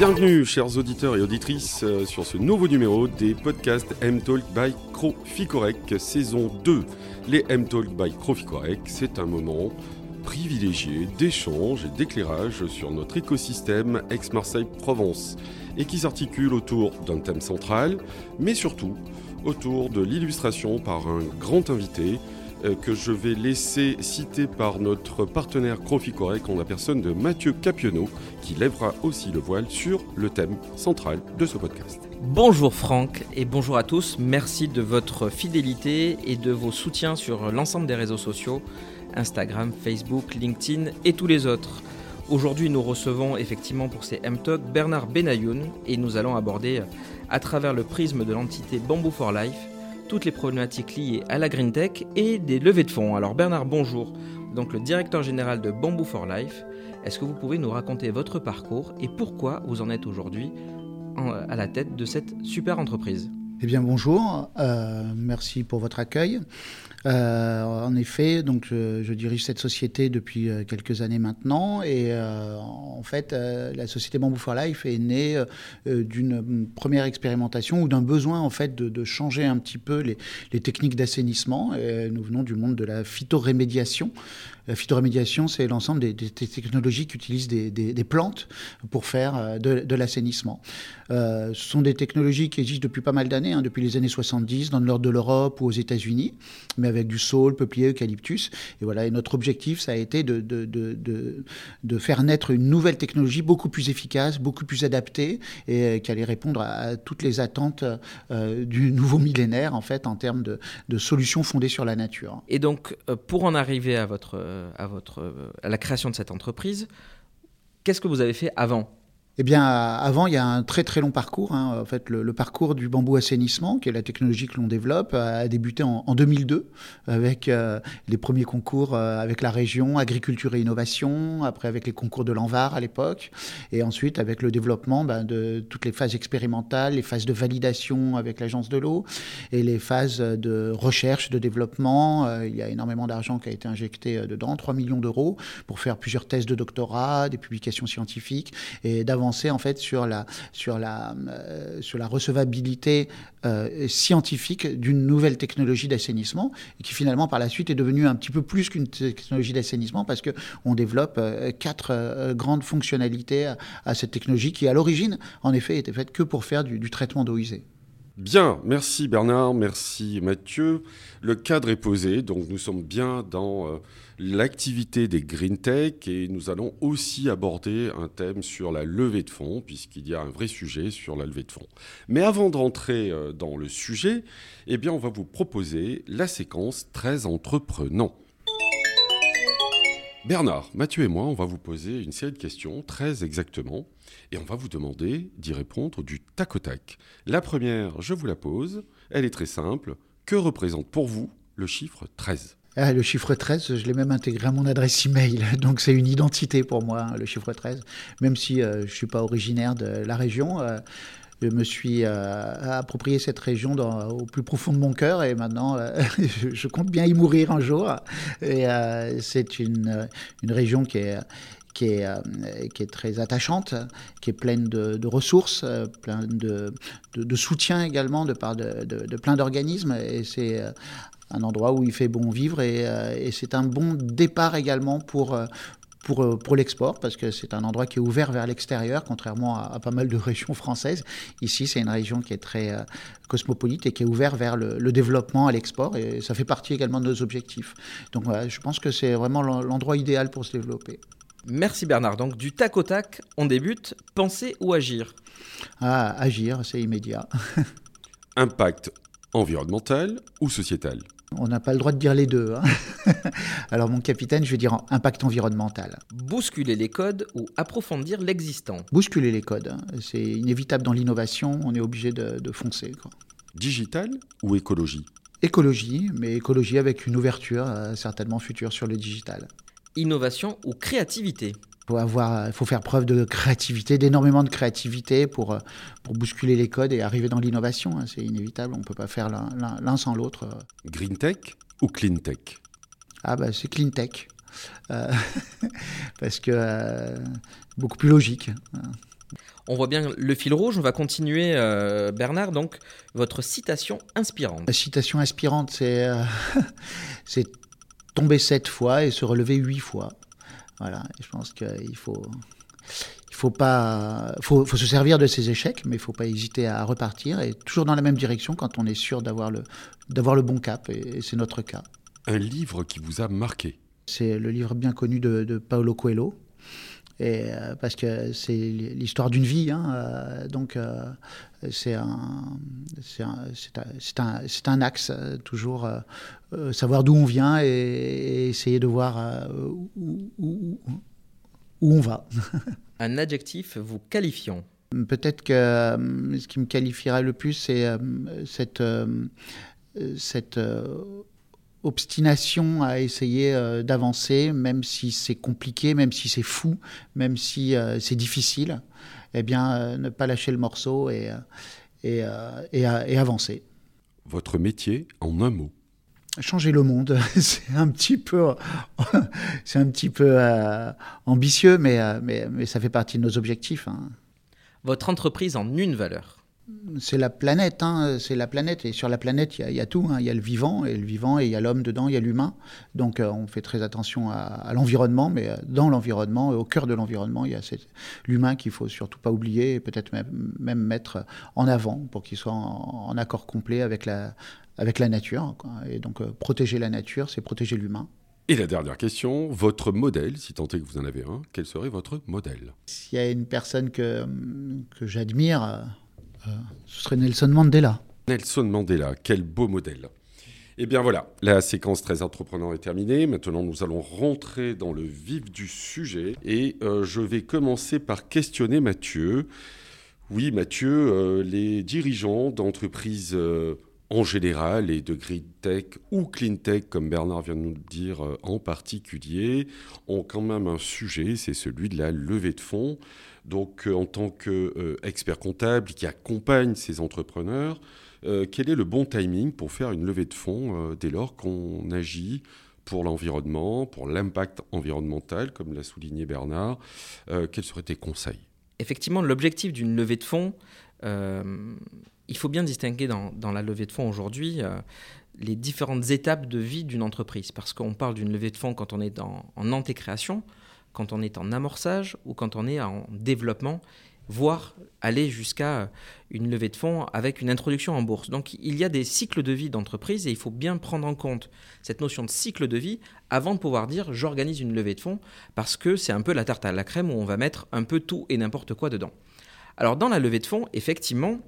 Bienvenue, chers auditeurs et auditrices, euh, sur ce nouveau numéro des podcasts M-Talk by Croficorec, saison 2. Les M-Talk by Croficorec, c'est un moment privilégié d'échange et d'éclairage sur notre écosystème Aix-Marseille-Provence et qui s'articule autour d'un thème central, mais surtout autour de l'illustration par un grand invité que je vais laisser citer par notre partenaire Croficorec en la personne de Mathieu Capionneau, qui lèvera aussi le voile sur le thème central de ce podcast. Bonjour Franck et bonjour à tous. Merci de votre fidélité et de vos soutiens sur l'ensemble des réseaux sociaux, Instagram, Facebook, LinkedIn et tous les autres. Aujourd'hui, nous recevons effectivement pour ces M-Talk Bernard Benayoun et nous allons aborder à travers le prisme de l'entité Bamboo for Life toutes les problématiques liées à la green tech et des levées de fonds. Alors Bernard, bonjour. Donc le directeur général de Bamboo for Life, est-ce que vous pouvez nous raconter votre parcours et pourquoi vous en êtes aujourd'hui à la tête de cette super entreprise? Eh bien bonjour, euh, merci pour votre accueil. Euh, en effet, donc je, dirige cette société depuis euh, quelques années maintenant et en fait la société Bamboo for Life est née d'une première expérimentation ou d'un besoin en fait de, changer un petit peu les, les techniques d'assainissement. Nous venons du monde de la phytorémédiation. La phytorémédiation, c'est l'ensemble des, technologies qui utilisent des, plantes pour faire euh, de, l'assainissement. Euh, ce sont des technologies qui existent depuis pas mal d'années, hein, depuis les années 70, dans le nord de l'Europe ou aux États-Unis, mais avec du saule, peuplier, eucalyptus. Et voilà, notre objectif, ça a été de, de, faire naître une nouvelle technologie beaucoup plus efficace, beaucoup plus adaptée, et euh, qui allait répondre à, toutes les attentes du nouveau millénaire, en fait, en termes de, solutions fondées sur la nature. Et donc, pour en arriver à votre à, votre, à la création de cette entreprise. Qu'est-ce que vous avez fait avant eh bien, avant, il y a un très très long parcours. Hein. En fait, le, parcours du bambou assainissement, qui est la technologie que l'on développe, a débuté en, 2002 avec euh, les premiers concours euh, avec la région agriculture et innovation, après avec les concours de l'Anvar à l'époque, et ensuite avec le développement ben, de toutes les phases expérimentales, les phases de validation avec l'agence de l'eau et les phases de recherche, de développement. Euh, il y a énormément d'argent qui a été injecté dedans, 3 millions d'euros pour faire plusieurs thèses de doctorat, des publications scientifiques et en fait sur la, sur la, euh, sur la recevabilité euh, scientifique d'une nouvelle technologie d'assainissement qui finalement par la suite est devenue un petit peu plus qu'une technologie d'assainissement parce que on développe euh, quatre grandes fonctionnalités à, cette technologie qui à l'origine en effet était faite que pour faire du, traitement d'eau usée. Bien, merci Bernard, merci Mathieu. Le cadre est posé, donc nous sommes bien dans l'activité des green tech et nous allons aussi aborder un thème sur la levée de fonds puisqu'il y a un vrai sujet sur la levée de fonds. Mais avant de rentrer euh, dans le sujet, eh bien on va vous proposer la séquence très entreprenant. Bernard, Mathieu et moi, on va vous poser une série de questions très exactement et on va vous demander d'y répondre du tac au tac. La première, je vous la pose, elle est très simple. Que représente pour vous le chiffre 13 ah, le chiffre 13, je l'ai même intégré à mon adresse email. Donc c'est une identité pour moi, hein, le chiffre 13. Même si euh, je ne suis pas originaire de la région, euh, je me suis euh, approprié cette région au plus profond de mon cœur et maintenant je, compte bien y mourir un jour. Et c'est une, une région qui est qui est, qui est très attachante, qui est pleine de, ressources, plein de, de, soutien également de part de, plein d'organismes. Et c'est un endroit où il fait bon vivre euh, et, c'est un bon départ également pour, euh, pour, euh, l'export, parce que c'est un endroit qui est ouvert vers l'extérieur, contrairement à, pas mal de régions françaises. Ici, c'est une région qui est très cosmopolite et qui est ouverte vers le, développement à l'export, et ça fait partie également de nos objectifs. Donc voilà, je pense que c'est vraiment l'endroit idéal pour se développer. Merci Bernard. Donc du tac au tac, on débute. Penser ou agir? Ah, agir, c'est immédiat. Impact environnemental ou sociétal? On n'a pas le droit de dire les deux. Hein. Alors mon capitaine, je vais dire impact environnemental. Bousculer les codes ou approfondir l'existant? Bousculer les codes. Hein. C'est inévitable dans l'innovation, on est obligé de, foncer. Digital ou écologie? Écologie, mais écologie avec une ouverture euh, certainement future sur le digital. Innovation ou créativité faut avoir, il faut faire preuve de créativité, d'énormément de créativité pour, euh, pour bousculer les codes et arriver dans l'innovation. Hein. C'est inévitable, on ne peut pas faire l'un sans l'autre. Green tech ou clean tech? Ah bah c'est clean tech. Euh, parce que euh, beaucoup plus logique. On voit bien le fil rouge. On va continuer, euh, Bernard. Donc, votre citation inspirante. La citation inspirante, c'est euh, c'est tomber sept fois et se relever huit fois. Voilà. Je pense qu'il faut il faut pas faut, faut, se servir de ses échecs, mais il faut pas hésiter à repartir et toujours dans la même direction quand on est sûr d'avoir le d'avoir le bon cap. Et, et c'est notre cas. Un livre qui vous a marqué? C'est le livre bien connu de, de Paolo Coelho. Et, euh, parce que c'est l'histoire d'une vie. Hein, euh, donc, euh, c'est un, un, un, un, axe, toujours euh, savoir d'où on vient et, et, essayer de voir où, où, où on va. un adjectif vous qualifiant Peut-être que ce qui me qualifierait le plus, c'est cette, cette obstination à essayer euh, d'avancer, même si c'est compliqué, même si c'est fou, même si euh, c'est difficile, eh bien, euh, ne pas lâcher le morceau et, et, et, et, avancer. Votre métier en un mot Changer le monde, c'est un petit peu, c'est un petit peu ambitieux, mais, mais, mais, ça fait partie de nos objectifs. Hein. Votre entreprise en une valeur c'est la planète, hein, c'est la planète. Et sur la planète, il y, y, a tout. Hein. Il y a le vivant, et le vivant, et il y a l'homme dedans, il y a l'humain. Donc euh, on fait très attention à, à l'environnement, mais euh, dans l'environnement, au cœur de l'environnement, il y a l'humain qu'il faut surtout pas oublier, et peut-être même, même, mettre en avant pour qu'il soit en, en, accord complet avec la, avec la nature. Quoi. Et donc euh, protéger la nature, c'est protéger l'humain. Et la dernière question, votre modèle, si tant est que vous en avez un, quel serait votre modèle? S'il y a une personne que, que j'admire, ce serait Nelson Mandela. Nelson Mandela, quel beau modèle. Eh bien voilà, la séquence très entreprenant est terminée. Maintenant, nous allons rentrer dans le vif du sujet et euh, je vais commencer par questionner Mathieu. Oui, Mathieu, euh, les dirigeants d'entreprises euh, en général et de green tech ou clean tech, comme Bernard vient de nous le dire euh, en particulier, ont quand même un sujet, c'est celui de la levée de fonds. Donc, euh, en tant qu'expert euh, comptable qui accompagne ces entrepreneurs, euh, quel est le bon timing pour faire une levée de fonds dès lors qu'on agit pour l'environnement, pour l'impact environnemental, comme l'a souligné Bernard Quels seraient tes conseils? Effectivement, l'objectif d'une levée de fonds, il faut bien distinguer dans, la levée de fonds aujourd'hui les différentes étapes de vie d'une entreprise. Parce qu'on parle d'une levée de fonds quand on est en antécréation, quand on est en amorçage ou quand on est en développement, voire aller jusqu'à une levée de fonds avec une introduction en bourse. Donc il y a des cycles de vie d'entreprise et il faut bien prendre en compte cette notion de cycle de vie avant de pouvoir dire j'organise une levée de fonds parce que c'est un peu la tarte à la crème où on va mettre un peu tout et n'importe quoi dedans. Alors dans la levée de fonds, effectivement,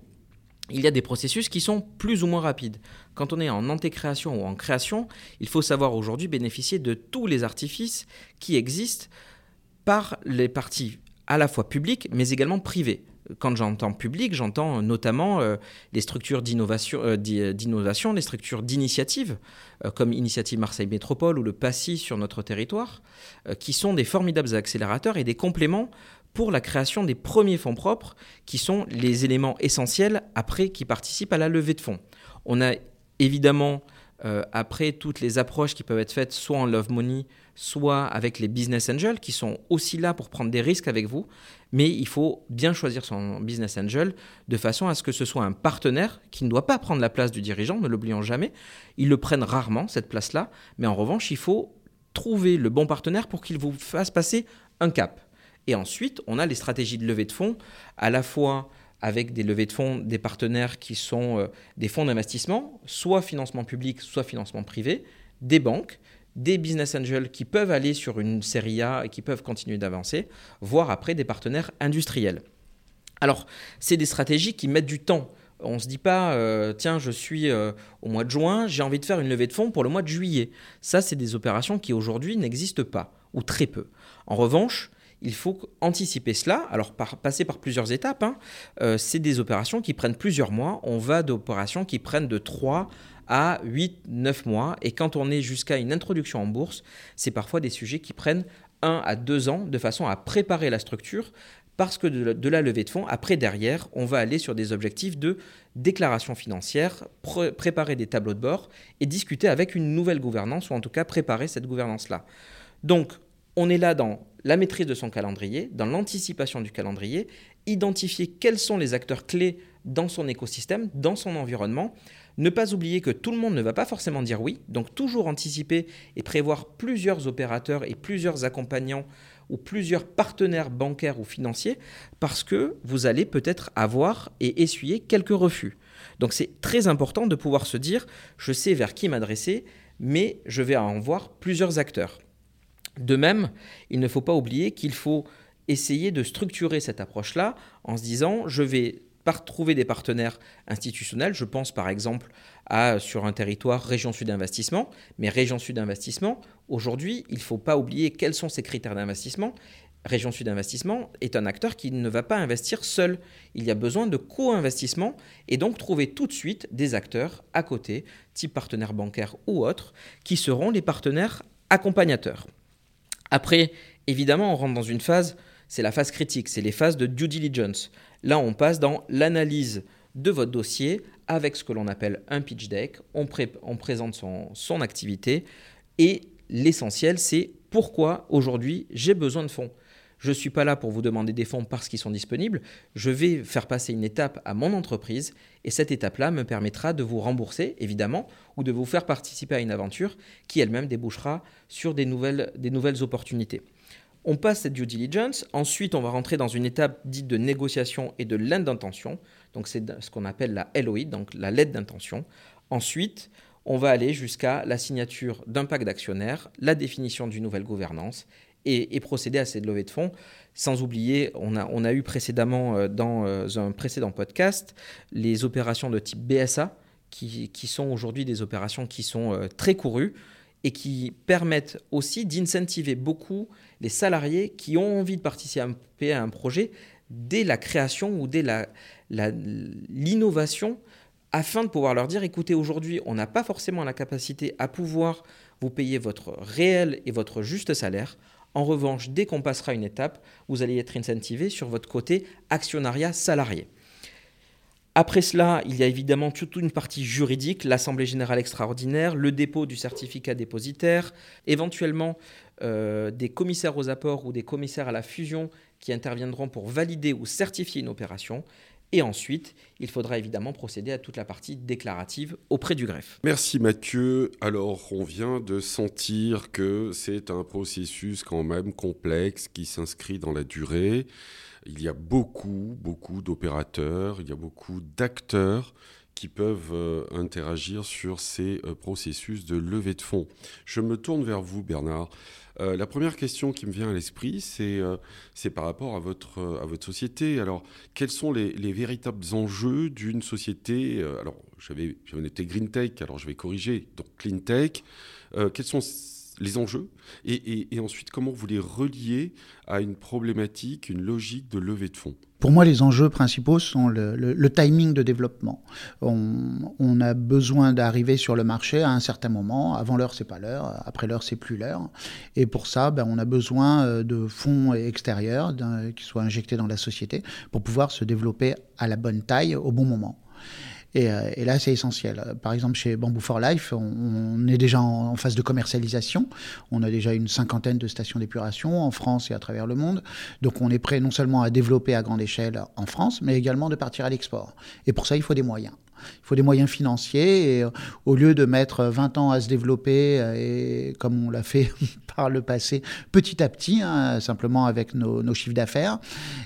il y a des processus qui sont plus ou moins rapides. Quand on est en antécréation ou en création, il faut savoir aujourd'hui bénéficier de tous les artifices qui existent par les parties à la fois publiques mais également privées. Quand j'entends public, j'entends notamment euh, les structures d'innovation, euh, d'innovation, les structures d'initiative, euh, comme Initiative Marseille Métropole ou le PASSI sur notre territoire, euh, qui sont des formidables accélérateurs et des compléments pour la création des premiers fonds propres, qui sont les éléments essentiels après qui participent à la levée de fonds. On a évidemment euh, après toutes les approches qui peuvent être faites soit en love money, soit avec les business angels qui sont aussi là pour prendre des risques avec vous. Mais il faut bien choisir son business angel de façon à ce que ce soit un partenaire qui ne doit pas prendre la place du dirigeant, ne l'oublions jamais. Ils le prennent rarement, cette place-là. Mais en revanche, il faut trouver le bon partenaire pour qu'il vous fasse passer un cap. Et ensuite, on a les stratégies de levée de fonds, à la fois avec des levées de fonds des partenaires qui sont euh, des fonds d'investissement, soit financement public, soit financement privé, des banques, des business angels qui peuvent aller sur une série A et qui peuvent continuer d'avancer, voire après des partenaires industriels. Alors, c'est des stratégies qui mettent du temps. On ne se dit pas, euh, tiens, je suis euh, au mois de juin, j'ai envie de faire une levée de fonds pour le mois de juillet. Ça, c'est des opérations qui aujourd'hui n'existent pas, ou très peu. En revanche, il faut anticiper cela. Alors, passer par plusieurs étapes, hein. euh, c'est des opérations qui prennent plusieurs mois. On va d'opérations qui prennent de 3 à 8, 9 mois. Et quand on est jusqu'à une introduction en bourse, c'est parfois des sujets qui prennent 1 à 2 ans de façon à préparer la structure. Parce que de la, levée de fonds, après, derrière, on va aller sur des objectifs de déclaration financière, pr préparer des tableaux de bord et discuter avec une nouvelle gouvernance, ou en tout cas préparer cette gouvernance-là. Donc, On est là dans la maîtrise de son calendrier, dans l'anticipation du calendrier, identifier quels sont les acteurs clés dans son écosystème, dans son environnement. Ne pas oublier que tout le monde ne va pas forcément dire oui, donc toujours anticiper et prévoir plusieurs opérateurs et plusieurs accompagnants ou plusieurs partenaires bancaires ou financiers parce que vous allez peut-être avoir et essuyer quelques refus. Donc c'est très important de pouvoir se dire, je sais vers qui m'adresser, mais je vais en voir plusieurs acteurs. De même, il ne faut pas oublier qu'il faut essayer de structurer cette approche-là en se disant, je vais par trouver des partenaires institutionnels. Je pense par exemple à sur un territoire Région Sud Investissement, mais Région Sud Investissement, aujourd'hui, il ne faut pas oublier quels sont ses critères d'investissement. Région Sud Investissement est un acteur qui ne va pas investir seul. Il y a besoin de co-investissement et donc trouver tout de suite des acteurs à côté, type partenaires bancaires ou autres, qui seront les partenaires accompagnateurs. Après, évidemment, on rentre dans une phase, c'est la phase critique, c'est les phases de due diligence. Là, on passe dans l'analyse de votre dossier avec ce que l'on appelle un pitch deck. On, présente son activité et l'essentiel, c'est pourquoi aujourd'hui j'ai besoin de fonds. Je ne suis pas là pour vous demander des fonds parce qu'ils sont disponibles. Je vais faire passer une étape à mon entreprise et cette étape-là me permettra de vous rembourser, évidemment, ou de vous faire participer à une aventure qui elle-même débouchera sur des nouvelles, opportunités. On passe cette due diligence. Ensuite, on va rentrer dans une étape dite de négociation et de lettre d'intention. Donc, c'est ce qu'on appelle la LOI, donc la lettre d'intention. Ensuite, on va aller jusqu'à la signature d'un pacte d'actionnaires, la définition d'une nouvelle gouvernance et, procéder à cette levée de fonds. Sans oublier, on a, on a eu précédemment euh, dans euh, un précédent podcast les opérations de type BSA, qui, qui sont aujourd'hui des opérations qui sont euh, très courues et qui permettent aussi d'incentiver beaucoup les salariés qui ont envie de participer à un projet dès la création ou dès l'innovation la, afin de pouvoir leur dire écoutez, aujourd'hui, on n'a pas forcément la capacité à pouvoir vous payer votre réel et votre juste salaire. En revanche, dès qu'on passera une étape, vous allez être incentivé sur votre côté actionnariat salarié. Après cela, il y a évidemment toute une partie juridique, l'Assemblée générale extraordinaire, le dépôt du certificat dépositaire, éventuellement euh, des commissaires aux apports ou des commissaires à la fusion qui interviendront pour valider ou certifier une opération. Et ensuite, il faudra évidemment procéder à toute la partie déclarative auprès du greffe. Merci Mathieu. Alors, on vient de sentir que c'est un processus quand même complexe qui s'inscrit dans la durée. Il y a beaucoup, beaucoup d'opérateurs, il y a beaucoup d'acteurs qui peuvent euh, interagir sur ces euh, processus de levée de fonds. Je me tourne vers vous, Bernard. Euh, la première question qui me vient à l'esprit, c'est euh, par rapport à votre, à votre société. Alors, quels sont les, véritables enjeux d'une société euh, Alors, j'avais été Green Tech, alors je vais corriger, donc Clean Tech. quels sont les enjeux et, ensuite comment vous les reliez à une problématique, une logique de levée de fonds pour moi, les enjeux principaux sont le, timing de développement. On, a besoin d'arriver sur le marché à un certain moment. Avant l'heure, c'est pas l'heure. Après l'heure, c'est plus l'heure. Et pour ça, ben, on a besoin euh, de fonds extérieurs qui soient injectés dans la société pour pouvoir se développer à la bonne taille au bon moment. Euh, et, là, c'est essentiel. Par exemple, chez Bamboo for Life, on, est déjà en, phase de commercialisation. On a déjà une cinquantaine de stations d'épuration en France et à travers le monde. Donc, on est prêt non seulement à développer à grande échelle en France, mais également de partir à l'export. Et pour ça, il faut des moyens. Il faut des moyens financiers et euh, au lieu de mettre 20 ans à se développer euh, et comme on l'a fait par le passé, petit à petit, hein, simplement avec nos, chiffres d'affaires,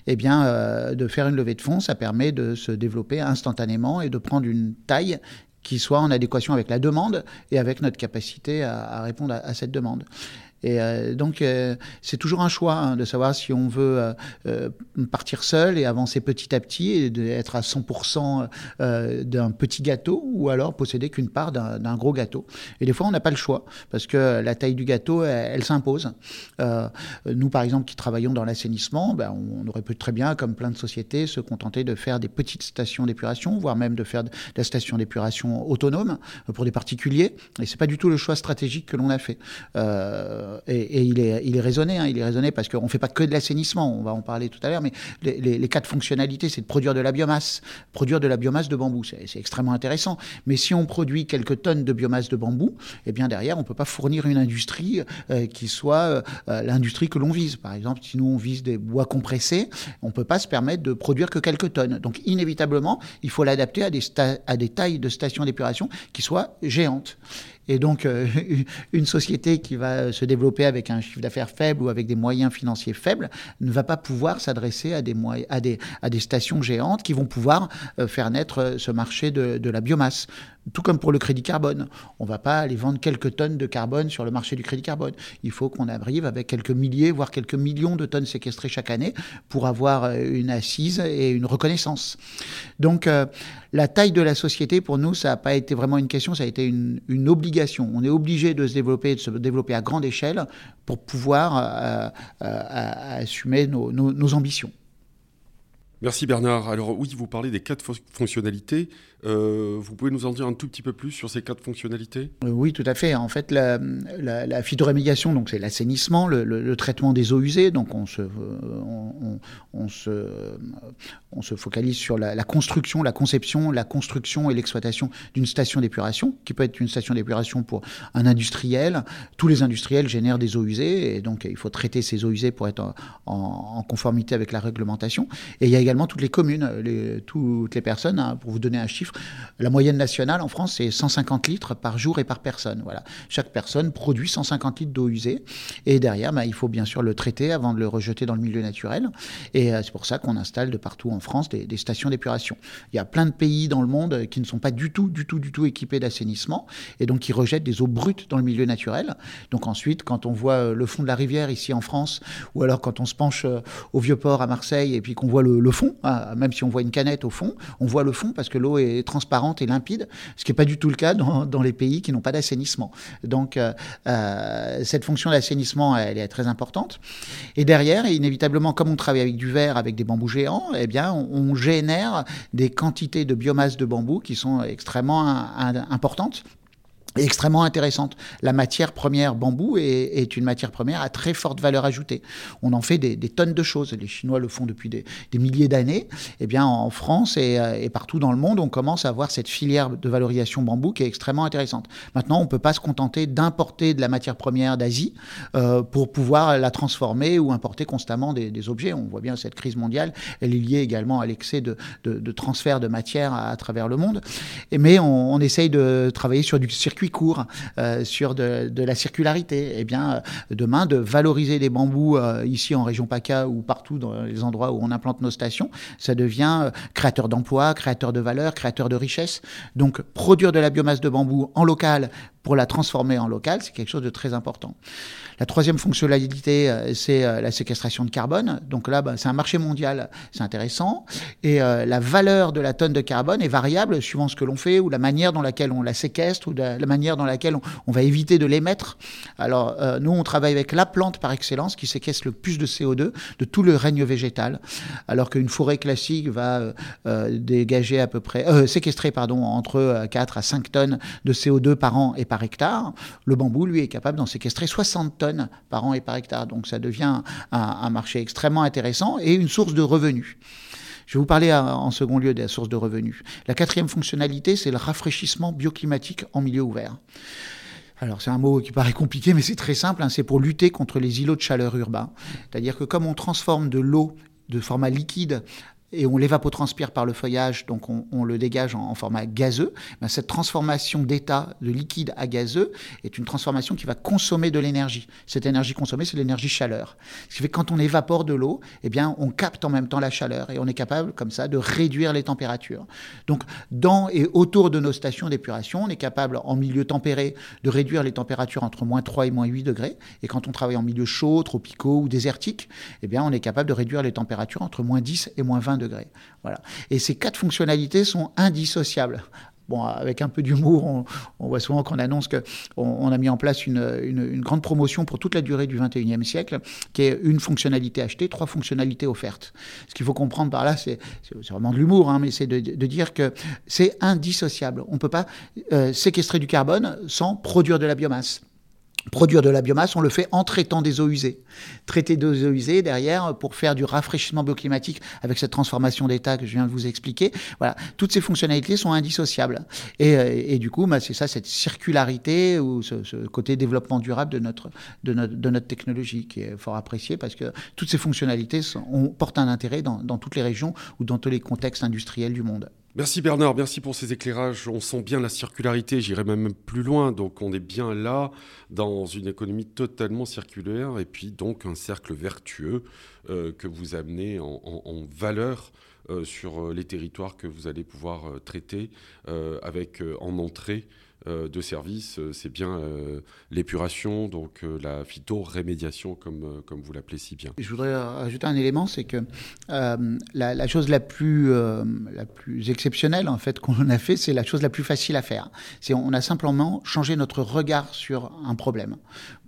eh bien, euh, de faire une levée de fonds, ça permet de se développer instantanément et de prendre une taille qui soit en adéquation avec la demande et avec notre capacité à, répondre à, cette demande. Et euh, donc, euh, c'est toujours un choix hein, de savoir si on veut euh, partir seul et avancer petit à petit et d'être à 100% d'un petit gâteau ou alors posséder qu'une part d'un gros gâteau. Et des fois, on n'a pas le choix parce que la taille du gâteau, elle, s'impose. nous, par exemple, qui travaillons dans l'assainissement, ben, on aurait pu très bien, comme plein de sociétés, se contenter de faire des petites stations d'épuration, voire même de faire de la station d'épuration autonome pour des particuliers. Et c'est pas du tout le choix stratégique que l'on a fait. Et, il, est, raisonné, hein, il est raisonné parce qu'on ne fait pas que de l'assainissement, on va en parler tout à l'heure, mais les, quatre fonctionnalités, c'est de produire de la biomasse, produire de la biomasse de bambou, c'est extrêmement intéressant. Mais si on produit quelques tonnes de biomasse de bambou, eh bien derrière, on ne peut pas fournir une industrie qui soit l'industrie que l'on vise. Par exemple, si nous on vise des bois compressés, on ne peut pas se permettre de produire que quelques tonnes. Donc inévitablement, il faut l'adapter à à des tailles de stations d'épuration qui soient géantes. Et donc, euh, une société qui va se développer avec un chiffre d'affaires faible ou avec des moyens financiers faibles ne va pas pouvoir s'adresser à des, à, des, à des stations géantes qui vont pouvoir euh, faire naître euh, ce marché de, de la biomasse. Tout comme pour le crédit carbone. On ne va pas aller vendre quelques tonnes de carbone sur le marché du crédit carbone. Il faut qu'on arrive avec quelques milliers, voire quelques millions de tonnes séquestrées chaque année pour avoir une assise et une reconnaissance. Donc, la taille de la société, pour nous, ça n'a pas été vraiment une question, ça a été une, obligation. On est obligé de se développer, de se développer à grande échelle pour pouvoir euh, euh, assumer nos ambitions. Merci Bernard. Alors oui, vous parlez des quatre fonctionnalités. Euh, vous pouvez nous en dire un tout petit peu plus sur ces quatre fonctionnalités? Euh, Oui, tout à fait. En fait, la, la, phytorémédiation, donc c'est l'assainissement, le, traitement des eaux usées. Donc on se, se focalise sur la, construction, la conception, la construction et l'exploitation d'une station d'épuration, qui peut être une station d'épuration pour un industriel. Tous les industriels génèrent des eaux usées, et donc il faut traiter ces eaux usées pour être en, conformité avec la réglementation. Et il y a également toutes les communes, toutes les personnes, hein, pour vous donner un chiffre, la moyenne nationale en France, c'est 150 litres par jour et par personne. Voilà. Chaque personne produit 150 litres d'eau usée. Et derrière, bah, il faut bien sûr le traiter avant de le rejeter dans le milieu naturel. Et euh, c'est pour ça qu'on installe de partout en France des, stations d'épuration. Il y a plein de pays dans le monde qui ne sont pas du tout, du tout, du tout équipés d'assainissement et donc qui rejettent des eaux brutes dans le milieu naturel. Donc ensuite, quand on voit euh, le fond de la rivière ici en France, ou alors quand on se penche euh, au Vieux-Port à Marseille et puis qu'on voit le, le fond, hein, même si on voit une canette au fond, on voit le fond parce que l'eau est transparente et limpide, ce qui n'est pas du tout le cas dans, les pays qui n'ont pas d'assainissement. Donc euh, euh, cette fonction d'assainissement, elle est très importante. Et derrière, inévitablement, comme on travaille avec du verre, avec des bambous géants, eh bien, on, on génère des quantités de biomasse de bambou qui sont extrêmement importantes extrêmement intéressante. La matière première bambou est, est, une matière première à très forte valeur ajoutée. On en fait des, des tonnes de choses. Les Chinois le font depuis des, des milliers d'années. Eh bien, en France et, euh, et, partout dans le monde, on commence à avoir cette filière de valorisation bambou qui est extrêmement intéressante. Maintenant, on ne peut pas se contenter d'importer de la matière première d'Asie euh, pour pouvoir la transformer ou importer constamment des, des, objets. On voit bien cette crise mondiale. Elle est liée également à l'excès de, de, de, transfert de matière à, travers le monde. Mais on, on essaye de travailler sur du circuit court, euh, sur de, la circularité. Eh bien, demain, de valoriser les bambous euh, ici en région PACA ou partout dans les endroits où on implante nos stations, ça devient euh, créateur d'emplois, créateur de valeur, créateur de richesse. Donc, produire de la biomasse de bambou en local pour la transformer en local, c'est quelque chose de très important. La troisième fonctionnalité, euh, c'est euh, la séquestration de carbone. Donc là, bah, c'est un marché mondial, c'est intéressant. Et euh, la valeur de la tonne de carbone est variable suivant ce que l'on fait ou la manière dans laquelle on la séquestre ou la, manière dans laquelle on, va éviter de l'émettre. Alors, nous, on travaille avec la plante par excellence qui séquestre le plus de CO2 de tout le règne végétal, alors qu'une forêt classique va dégager à peu près, séquestrer, pardon, entre 4 à 5 tonnes de CO2 par an et par par hectare. Le bambou, lui, est capable d'en séquestrer 60 tonnes par an et par hectare. Donc ça devient un, marché extrêmement intéressant et une source de revenus. Je vais vous parler en second lieu de la source de revenus. La quatrième fonctionnalité, c'est le rafraîchissement bioclimatique en milieu ouvert. Alors c'est un mot qui paraît compliqué, mais c'est très simple. Hein, c'est pour lutter contre les îlots de chaleur urbains. C'est-à-dire que comme on transforme de l'eau de format liquide et on l'évapotranspire par le feuillage, donc on, le dégage en, format gazeux. Ben cette transformation d'état de liquide à gazeux est une transformation qui va consommer de l'énergie. Cette énergie consommée, c'est l'énergie chaleur. Ce qui fait que quand on évapore de l'eau, eh bien, on capte en même temps la chaleur et on est capable, comme ça, de réduire les températures. Donc, dans et autour de nos stations d'épuration, on est capable, en milieu tempéré, de réduire les températures entre moins 3 et moins 8 degrés. Et quand on travaille en milieu chaud, tropicaux ou désertiques, eh bien, on est capable de réduire les températures entre moins 10 et moins 20 degrés. Voilà. Et ces quatre fonctionnalités sont indissociables. Bon, avec un peu d'humour, on, voit souvent qu'on annonce qu'on on a mis en place une, une, grande promotion pour toute la durée du 21e siècle, qui est une fonctionnalité achetée, trois fonctionnalités offertes. Ce qu'il faut comprendre par là, c'est vraiment de l'humour, hein, mais c'est de, de, dire que c'est indissociable. On ne peut pas euh, séquestrer du carbone sans produire de la biomasse produire de la biomasse, on le fait en traitant des eaux usées. Traiter des eaux usées derrière pour faire du rafraîchissement bioclimatique avec cette transformation d'état que je viens de vous expliquer. Voilà, toutes ces fonctionnalités sont indissociables. Et, euh, du coup, bah, c'est ça, cette circularité ou ce, côté développement durable de notre, de, notre, de notre technologie qui est fort apprécié parce que toutes ces fonctionnalités portent un intérêt dans, dans toutes les régions ou dans tous les contextes industriels du monde. Merci Bernard, merci pour ces éclairages. On sent bien la circularité, j'irai même plus loin. Donc on est bien là dans une économie totalement circulaire et puis donc un cercle vertueux euh, que vous amenez en, valeur euh, sur les territoires que vous allez pouvoir euh, traiter euh, avec euh, en entrée euh, de services, euh, c'est bien euh, l'épuration, donc la phytorémédiation, comme, comme vous l'appelez si bien. Je voudrais ajouter un élément, c'est que la, la, chose la plus, la plus exceptionnelle en fait qu'on a fait, c'est la chose la plus facile à faire. C'est on a simplement changé notre regard sur un problème.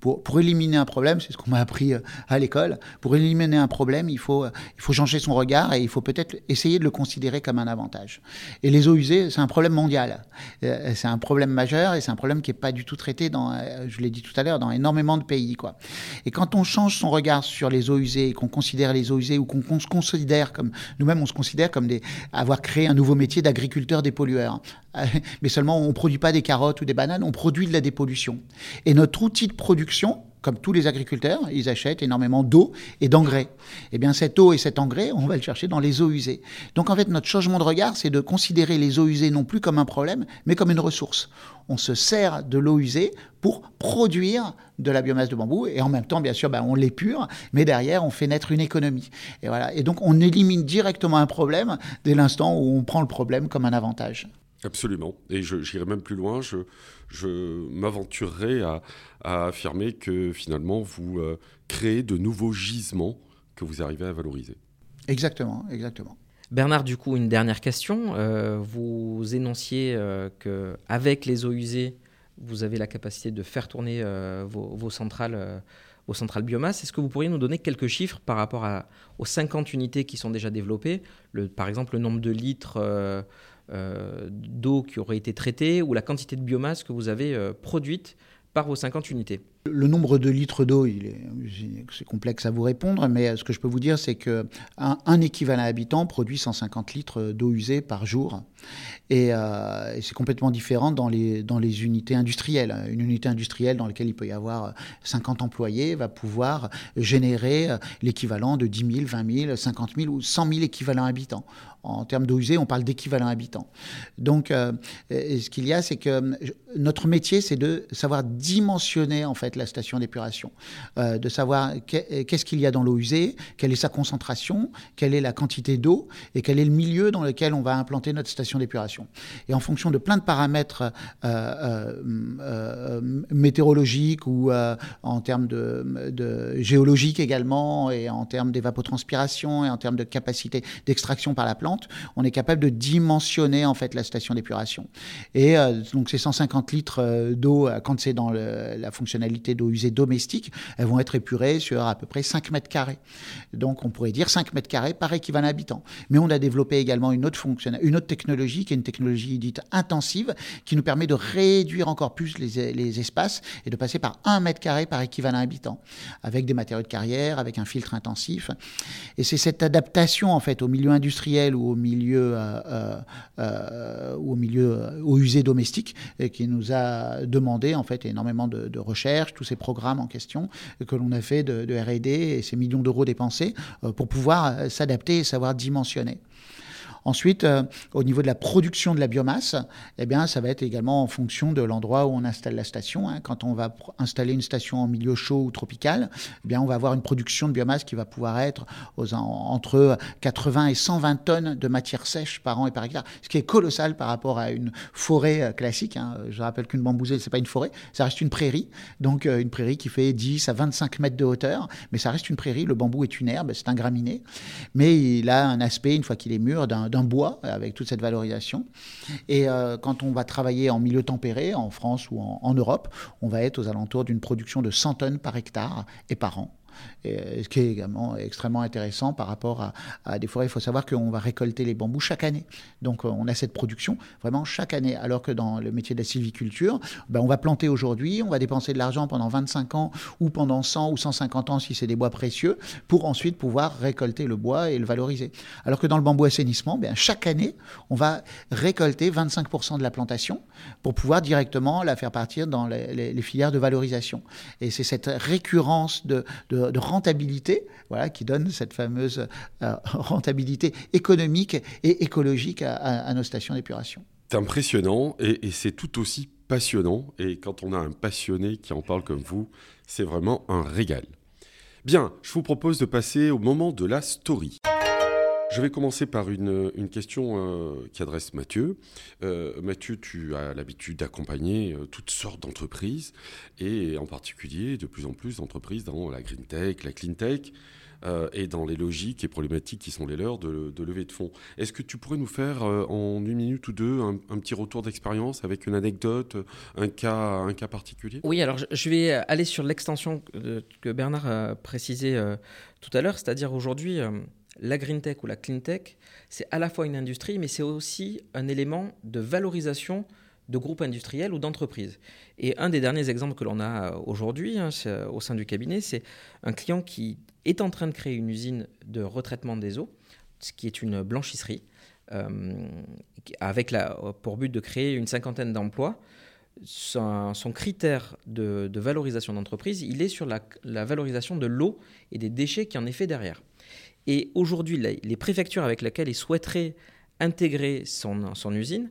Pour, éliminer un problème, c'est ce qu'on m'a appris à l'école. Pour éliminer un problème, il faut, il faut changer son regard et il faut peut-être essayer de le considérer comme un avantage. Et les eaux usées, c'est un problème mondial. C'est un problème majeur et c'est un problème qui n'est pas du tout traité dans, je l'ai dit tout à l'heure, dans énormément de pays. Quoi. Et quand on change son regard sur les eaux usées et qu'on considère les eaux usées ou qu'on se considère comme, nous-mêmes on se considère comme des, avoir créé un nouveau métier d'agriculteur dépollueur. Mais seulement on ne produit pas des carottes ou des bananes, on produit de la dépollution. Et notre outil de production, comme tous les agriculteurs, ils achètent énormément d'eau et d'engrais. Eh bien, cette eau et cet engrais, on va le chercher dans les eaux usées. Donc, en fait, notre changement de regard, c'est de considérer les eaux usées non plus comme un problème, mais comme une ressource. On se sert de l'eau usée pour produire de la biomasse de bambou et en même temps, bien sûr, ben, on l'épure, mais derrière, on fait naître une économie. Et voilà. Et donc, on élimine directement un problème dès l'instant où on prend le problème comme un avantage. Absolument. Et j'irai même plus loin. Je m'aventurerai à, à, affirmer que finalement, vous euh, créez de nouveaux gisements que vous arrivez à valoriser. Exactement, exactement. Bernard, du coup, une dernière question. Euh, vous énonciez euh, qu'avec les eaux usées, vous avez la capacité de faire tourner euh, vos, vos, centrales, euh, vos centrales biomasse. Est-ce que vous pourriez nous donner quelques chiffres par rapport à, aux 50 unités qui sont déjà développées? Le, Par exemple, le nombre de litres euh, d'eau qui aurait été traitée ou la quantité de biomasse que vous avez produite par vos 50 unités le nombre de litres d'eau, c'est complexe à vous répondre, mais ce que je peux vous dire, c'est qu'un un équivalent habitant produit 150 litres d'eau usée par jour. Et, euh, c'est complètement différent dans les, unités industrielles. Une unité industrielle dans laquelle il peut y avoir 50 employés va pouvoir générer l'équivalent de 10 000, 20 000, 50 000 ou 100 000 équivalents habitants. En termes d'eau usée, on parle d'équivalent habitant. Donc, euh, ce qu'il y a, c'est que notre métier, c'est de savoir dimensionner en fait la station d'épuration, euh, de savoir qu'est-ce qu'il y a dans l'eau usée, quelle est sa concentration, quelle est la quantité d'eau et quel est le milieu dans lequel on va implanter notre station d'épuration. Et en fonction de plein de paramètres euh, euh, météorologiques ou en termes de, de géologique également et en termes d'évapotranspiration et en termes de capacité d'extraction par la plante, on est capable de dimensionner en fait la station d'épuration. Et donc ces 150 litres d'eau, quand c'est dans la fonctionnalité d'eau usée domestique, elles vont être épurées sur à peu près 5 mètres carrés. Donc on pourrait dire 5 mètres carrés par équivalent habitant. Mais on a développé également une autre, une autre technologie qui est une technologie dite intensive qui nous permet de réduire encore plus les, espaces et de passer par 1 mètre carré par équivalent habitant avec des matériaux de carrière, avec un filtre intensif. Et c'est cette adaptation en fait au milieu industriel ou au milieu, euh, euh, euh ou au milieu euh, au usé domestique qui nous a demandé en fait énormément de, de tous ces programmes en question que l'on a fait de, de R&D et ces millions d'euros dépensés euh, pour pouvoir euh, s'adapter et savoir dimensionner. Ensuite, euh, au niveau de la production de la biomasse, eh bien, ça va être également en fonction de l'endroit où on installe la station. Hein. Quand on va installer une station en milieu chaud ou tropical, eh bien, on va avoir une production de biomasse qui va pouvoir être entre 80 et 120 tonnes de matière sèche par an et par hectare, ce qui est colossal par rapport à une forêt euh, classique. Hein. Je rappelle qu'une bambousée, c'est pas une forêt, ça reste une prairie. Donc, euh, une prairie qui fait 10 à 25 mètres de hauteur, mais ça reste une prairie. Le bambou est une herbe, c'est un graminé, mais il a un aspect, une fois qu'il est mûr, d'un bois avec toute cette valorisation. Et euh, quand on va travailler en milieu tempéré, en France ou en, en Europe, on va être aux alentours d'une production de 100 tonnes par hectare et par an. Et, ce qui est également extrêmement intéressant par rapport à, des forêts. Il faut savoir qu'on va récolter les bambous chaque année. Donc on a cette production vraiment chaque année. Alors que dans le métier de la sylviculture, ben, on va planter aujourd'hui, on va dépenser de l'argent pendant 25 ans ou pendant 100 ou 150 ans si c'est des bois précieux, pour ensuite pouvoir récolter le bois et le valoriser. Alors que dans le bambou assainissement, ben, chaque année, on va récolter 25% de la plantation pour pouvoir directement la faire partir dans les, filières de valorisation. Et c'est cette récurrence de, rentabilité voilà, qui donne cette fameuse euh, rentabilité économique et écologique à, nos stations d'épuration. C'est impressionnant et, et c'est tout aussi passionnant. Et quand on a un passionné qui en parle comme vous, c'est vraiment un régal. Bien, je vous propose de passer au moment de la story. Je vais commencer par une, question euh, qui adresse Mathieu. Euh, Mathieu, tu as l'habitude d'accompagner euh, toutes sortes d'entreprises et en particulier de plus en plus d'entreprises dans la green tech, la clean tech. et dans les logiques et problématiques qui sont les leurs de, de levée de fonds. Est-ce que tu pourrais nous faire en une minute ou deux un, petit retour d'expérience avec une anecdote, un cas, un cas particulier? Oui, alors je vais aller sur l'extension que Bernard a précisé tout à l'heure, c'est-à-dire aujourd'hui la green tech ou la clean tech, c'est à la fois une industrie, mais c'est aussi un élément de valorisation de groupes industriels ou d'entreprises. Et un des derniers exemples que l'on a aujourd'hui hein, au sein du cabinet, c'est un client qui est en train de créer une usine de retraitement des eaux, ce qui est une blanchisserie, euh, avec pour but de créer une cinquantaine d'emplois. Son, critère de, valorisation d'entreprise, il est sur la, la valorisation de l'eau et des déchets qui en est fait derrière. Et aujourd'hui, les préfectures avec lesquelles il souhaiterait intégrer son, usine,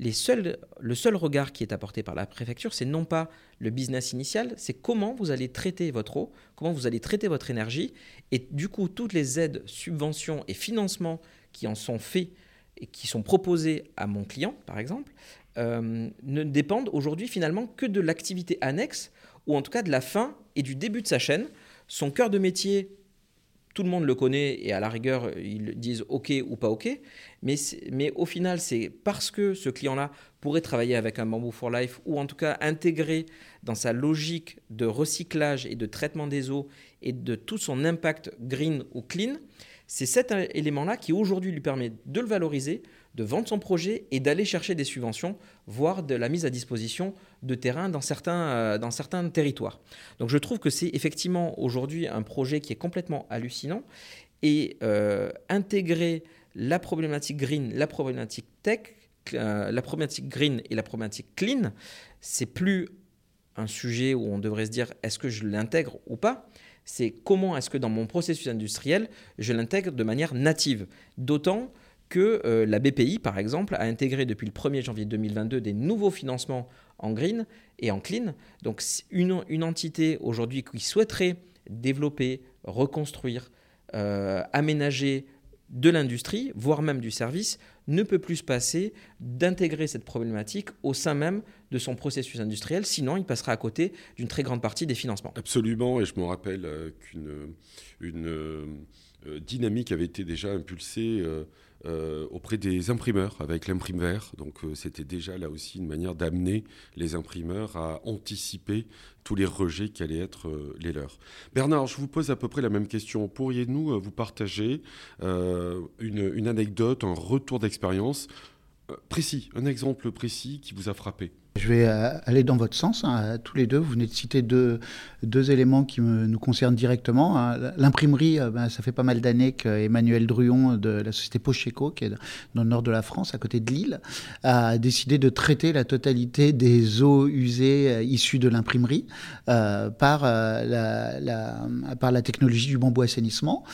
le seul regard qui est apporté par la préfecture, c'est non pas le business initial, c'est comment vous allez traiter votre eau, comment vous allez traiter votre énergie. Et du coup, toutes les aides, subventions et financements qui en sont faits et qui sont proposés à mon client, par exemple, euh, ne dépendent aujourd'hui finalement que de l'activité annexe, ou en tout cas de la fin et du début de sa chaîne. Son cœur de métier tout le monde le connaît et à la rigueur, ils disent OK ou pas OK. Mais, mais au final, c'est parce que ce client-là pourrait travailler avec un Bamboo for Life ou en tout cas intégrer dans sa logique de recyclage et de traitement des eaux et de tout son impact green ou clean, c'est cet élément-là qui aujourd'hui lui permet de le valoriser, de vendre son projet et d'aller chercher des subventions, voire de la mise à disposition de terrain dans certains, euh, dans certains territoires. Donc je trouve que c'est effectivement aujourd'hui un projet qui est complètement hallucinant et euh, intégrer la problématique green, la problématique tech, euh, la problématique green et la problématique clean, c'est plus un sujet où on devrait se dire est-ce que je l'intègre ou pas? C'est comment est-ce que dans mon processus industriel, je l'intègre de manière native. D'autant que euh, la BPI, par exemple, a intégré depuis le 1er janvier 2022 des nouveaux financements en green et en clean. Donc une, entité aujourd'hui qui souhaiterait développer, reconstruire, euh, aménager de l'industrie, voire même du service, ne peut plus se passer d'intégrer cette problématique au sein même de son processus industriel, sinon il passera à côté d'une très grande partie des financements. Absolument, et je me rappelle euh, qu'une une, dynamique avait été déjà impulsée auprès des imprimeurs avec l'imprime. Donc euh, c'était déjà là aussi une manière d'amener les imprimeurs à anticiper tous les rejets qui allaient être euh, les leurs. Bernard, je vous pose à peu près la même question. Pourriez-nous vous partager une, anecdote, un retour d'expérience précis, un exemple précis qui vous a frappé? Je vais euh, aller dans votre sens, hein, tous les deux. Vous venez de citer deux, éléments qui nous concernent directement. Hein. L'imprimerie, euh, ben, ça fait pas mal d'années qu'Emmanuel Druon de la société Pocheco, qui est dans le nord de la France, à côté de Lille, a décidé de traiter la totalité des eaux usées euh, issues de l'imprimerie par, la, technologie du bambou assainissement.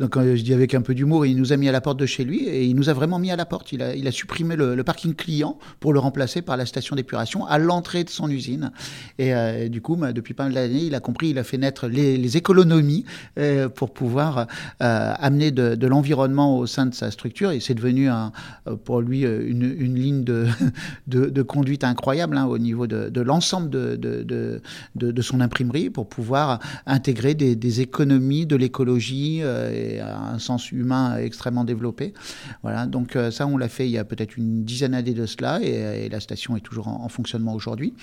Donc, je dis avec un peu d'humour, il nous a mis à la porte de chez lui et il nous a vraiment mis à la porte. Il a, il a supprimé le, le parking client pour le remplacer par la station d'épuration à l'entrée de son usine. Et euh, du coup, bah, depuis pas mal d'années, il a compris, il a fait naître les, économies euh, pour pouvoir euh, amener de, l'environnement au sein de sa structure. Et c'est devenu pour lui une, ligne de, conduite incroyable hein, au niveau de, l'ensemble de, son imprimerie pour pouvoir intégrer des, économies, de l'écologie et un sens humain extrêmement développé. Voilà, donc ça, on l'a fait il y a peut-être une dizaine d'années de cela et, la station est toujours en fonctionnement aujourd'hui.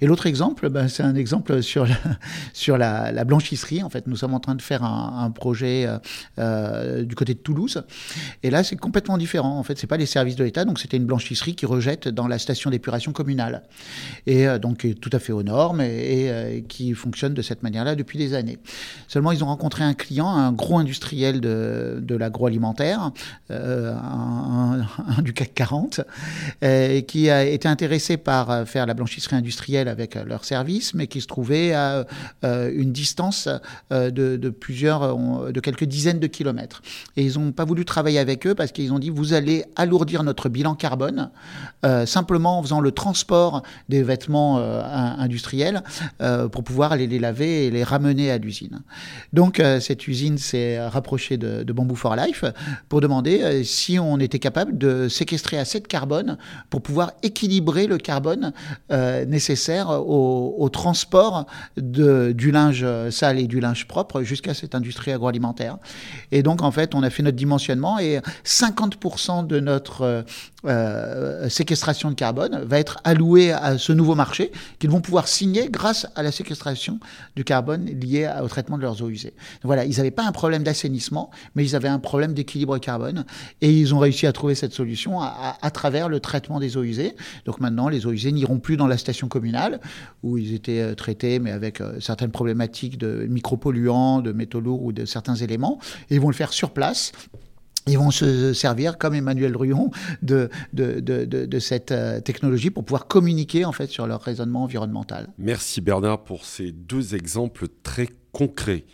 Et l'autre exemple, ben, c'est un exemple sur la, sur la, blanchisserie. En fait, nous sommes en train de faire un, projet du côté de Toulouse. Et là, c'est complètement différent. En fait, c'est pas les services de l'État, donc c'était une blanchisserie qui rejette dans la station d'épuration communale. Et donc, tout à fait aux normes et, et qui fonctionne de cette manière-là depuis des années. Seulement, ils ont rencontré un client, un gros industriel de, de l'agroalimentaire, euh, un, du CAC 40, euh, qui a été intéressé par euh, faire la blanchisserie industrielle avec leur service, mais qui se trouvait à une distance de, plusieurs, de quelques dizaines de kilomètres. Et ils n'ont pas voulu travailler avec eux parce qu'ils ont dit vous allez alourdir notre bilan carbone simplement en faisant le transport des vêtements industriels pour pouvoir aller les laver et les ramener à l'usine. Donc cette usine s'est rapprochée de, de Bamboo for Life pour demander euh, si on était capable de séquestrer assez de carbone pour pouvoir équilibrer le carbone euh, nécessaire au, transport de, du linge sale et du linge propre jusqu'à cette industrie agroalimentaire. Et donc, en fait, on a fait notre dimensionnement et 50% de notre euh, séquestration de carbone va être allouée à ce nouveau marché qu'ils vont pouvoir signer grâce à la séquestration du carbone lié au traitement de leurs eaux usées. voilà, ils n'avaient pas un problème d'assainissement, mais ils avaient un problème d'équilibre carbone et ils ont réussi à trouver cette solution à, travers le traitement des eaux usées. Donc maintenant, les eaux usées n'iront plus dans la station communale où ils étaient euh, traités, mais avec euh, certaines problématiques de micropolluants, de métaux lourds ou de certains éléments. Et ils vont le faire sur place ils vont se servir, comme Emmanuel Ruon, de, cette euh, technologie pour pouvoir communiquer en fait sur leur raisonnement environnemental. Merci Bernard pour ces deux exemples très concrets.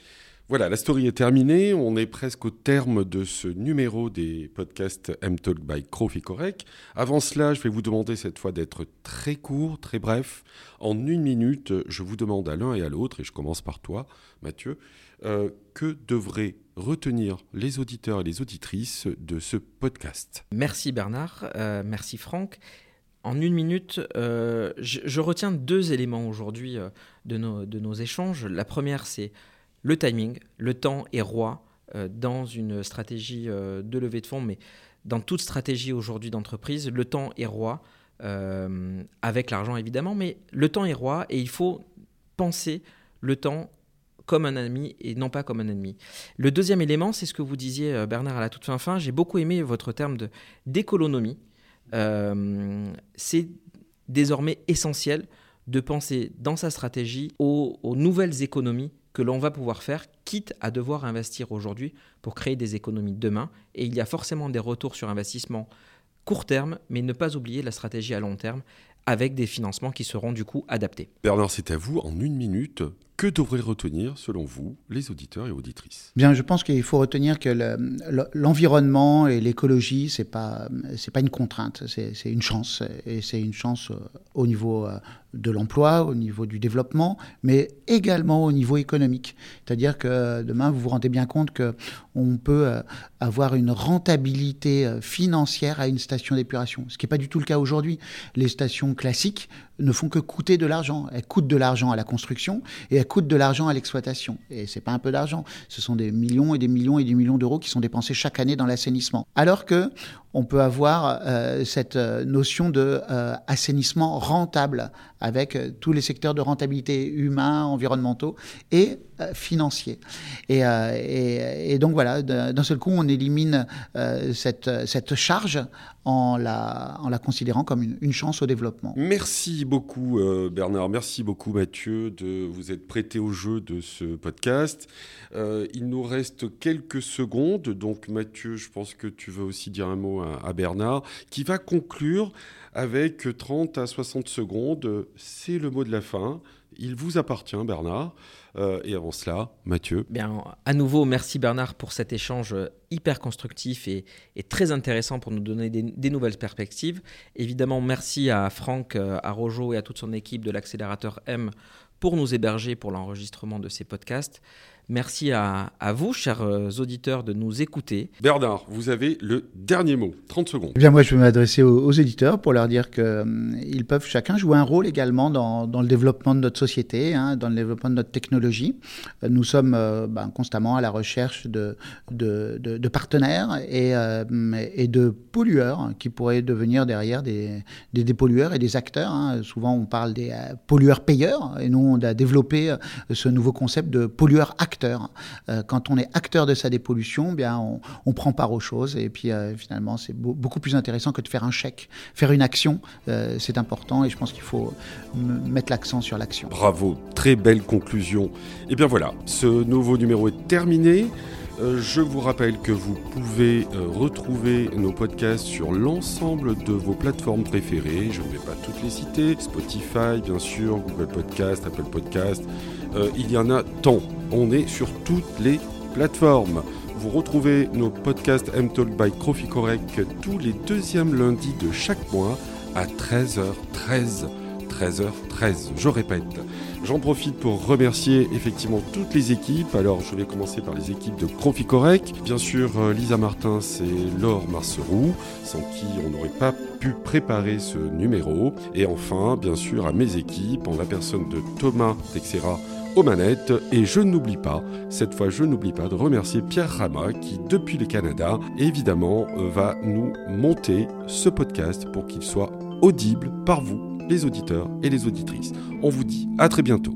Voilà, la story est terminée. On est presque au terme de ce numéro des podcasts M-Talk by Croficorec. Avant cela, je vais vous demander cette fois d'être très court, très bref. En une minute, je vous demande à l'un et à l'autre, et je commence par toi, Mathieu, euh, que devraient retenir les auditeurs et les auditrices de ce podcast Merci Bernard, euh, merci Franck. En une minute, euh, je, retiens deux éléments aujourd'hui de, nos, de nos échanges. La première, c'est le timing, le temps est roi euh, dans une stratégie euh, de levée de fonds, mais dans toute stratégie aujourd'hui d'entreprise, le temps est roi, euh, avec l'argent évidemment, mais le temps est roi et il faut penser le temps comme un ami et non pas comme un ennemi. Le deuxième élément, c'est ce que vous disiez Bernard à la toute fin j'ai beaucoup aimé votre terme de d'économie. c'est désormais essentiel de penser dans sa stratégie aux nouvelles économies que l'on va pouvoir faire, quitte à devoir investir aujourd'hui pour créer des économies demain. Et il y a forcément des retours sur investissement court terme, mais ne pas oublier la stratégie à long terme avec des financements qui seront du coup adaptés. Bernard, c'est à vous, en une minute, que devraient retenir, selon vous, les auditeurs et auditrices? Bien, je pense qu'il faut retenir que l'environnement et l'écologie, ce n'est pas, pas une contrainte, c'est une chance. Et c'est une chance euh, au niveau euh, de l'emploi, au niveau du développement, mais également au niveau économique. C'est-à-dire que demain, vous vous rendez bien compte qu'on peut euh, avoir une rentabilité financière à une station d'épuration, ce qui n'est pas du tout le cas aujourd'hui. Les stations classiques ne font que coûter de l'argent. Elles coûtent de l'argent à la construction et elles coûtent de l'argent à l'exploitation. Et c'est pas un peu d'argent. Ce sont des millions et des millions et des millions d'euros qui sont dépensés chaque année dans l'assainissement. Alors que on peut avoir euh, cette euh, notion de euh, assainissement rentable avec tous les secteurs de rentabilité humains, environnementaux et financiers. Et, donc voilà, d'un seul coup, on élimine cette, cette charge en la, en la considérant comme une chance au développement. Merci beaucoup Bernard, merci beaucoup Mathieu de vous être prêté au jeu de ce podcast. il nous reste quelques secondes, donc Mathieu, je pense que tu veux aussi dire un mot à, Bernard, qui va conclure avec 30 à 60 secondes. C'est le mot de la fin. Il vous appartient, Bernard. Euh, et avant cela, Mathieu. Bien, à nouveau, merci Bernard pour cet échange hyper constructif et, très intéressant pour nous donner des, nouvelles perspectives. Évidemment, merci à Franck, euh, à Rojo et à toute son équipe de l'accélérateur M pour nous héberger pour l'enregistrement de ces podcasts. Merci à, vous, chers euh, auditeurs, de nous écouter. Bernard, vous avez le dernier mot. 30 secondes. Eh bien, moi, je vais m'adresser aux, éditeurs pour leur dire qu'ils euh, peuvent chacun jouer un rôle également dans, le développement de notre société, hein, dans le développement de notre technologie. Euh, nous sommes ben, constamment à la recherche de, de, partenaires et, et, de pollueurs qui pourraient devenir derrière des, des dépollueurs et des acteurs. Hein. Souvent, on parle des pollueurs-payeurs et nous, on a développé ce nouveau concept de pollueur-acteur. Euh, quand on est acteur de sa dépollution, bien on, prend part aux choses et puis euh, finalement c'est beaucoup plus intéressant que de faire un chèque. Faire une action, euh, c'est important et je pense qu'il faut mettre l'accent sur l'action. Bravo, très belle conclusion. Et eh bien voilà, ce nouveau numéro est terminé. Je vous rappelle que vous pouvez retrouver nos podcasts sur l'ensemble de vos plateformes préférées. Je ne vais pas toutes les citer. Spotify, bien sûr, Google Podcast, Apple Podcast, euh, il y en a tant. On est sur toutes les plateformes. Vous retrouvez nos podcasts M-Talk by Crofi Correct tous les deuxièmes lundis de chaque mois à 13h13. 13h13, je répète. J'en profite pour remercier effectivement toutes les équipes. Alors je vais commencer par les équipes de Crofi Correct. Bien sûr, euh, Lisa Martins et Laure Marceroux, sans qui on n'aurait pas pu préparer ce numéro. Et enfin, bien sûr, à mes équipes, en la personne de Thomas Texera aux manettes. Et je n'oublie pas, cette fois je n'oublie pas de remercier Pierre Rama qui, depuis le Canada, évidemment, euh, va nous monter ce podcast pour qu'il soit audible par vous, les auditeurs et les auditrices. On vous dit à très bientôt.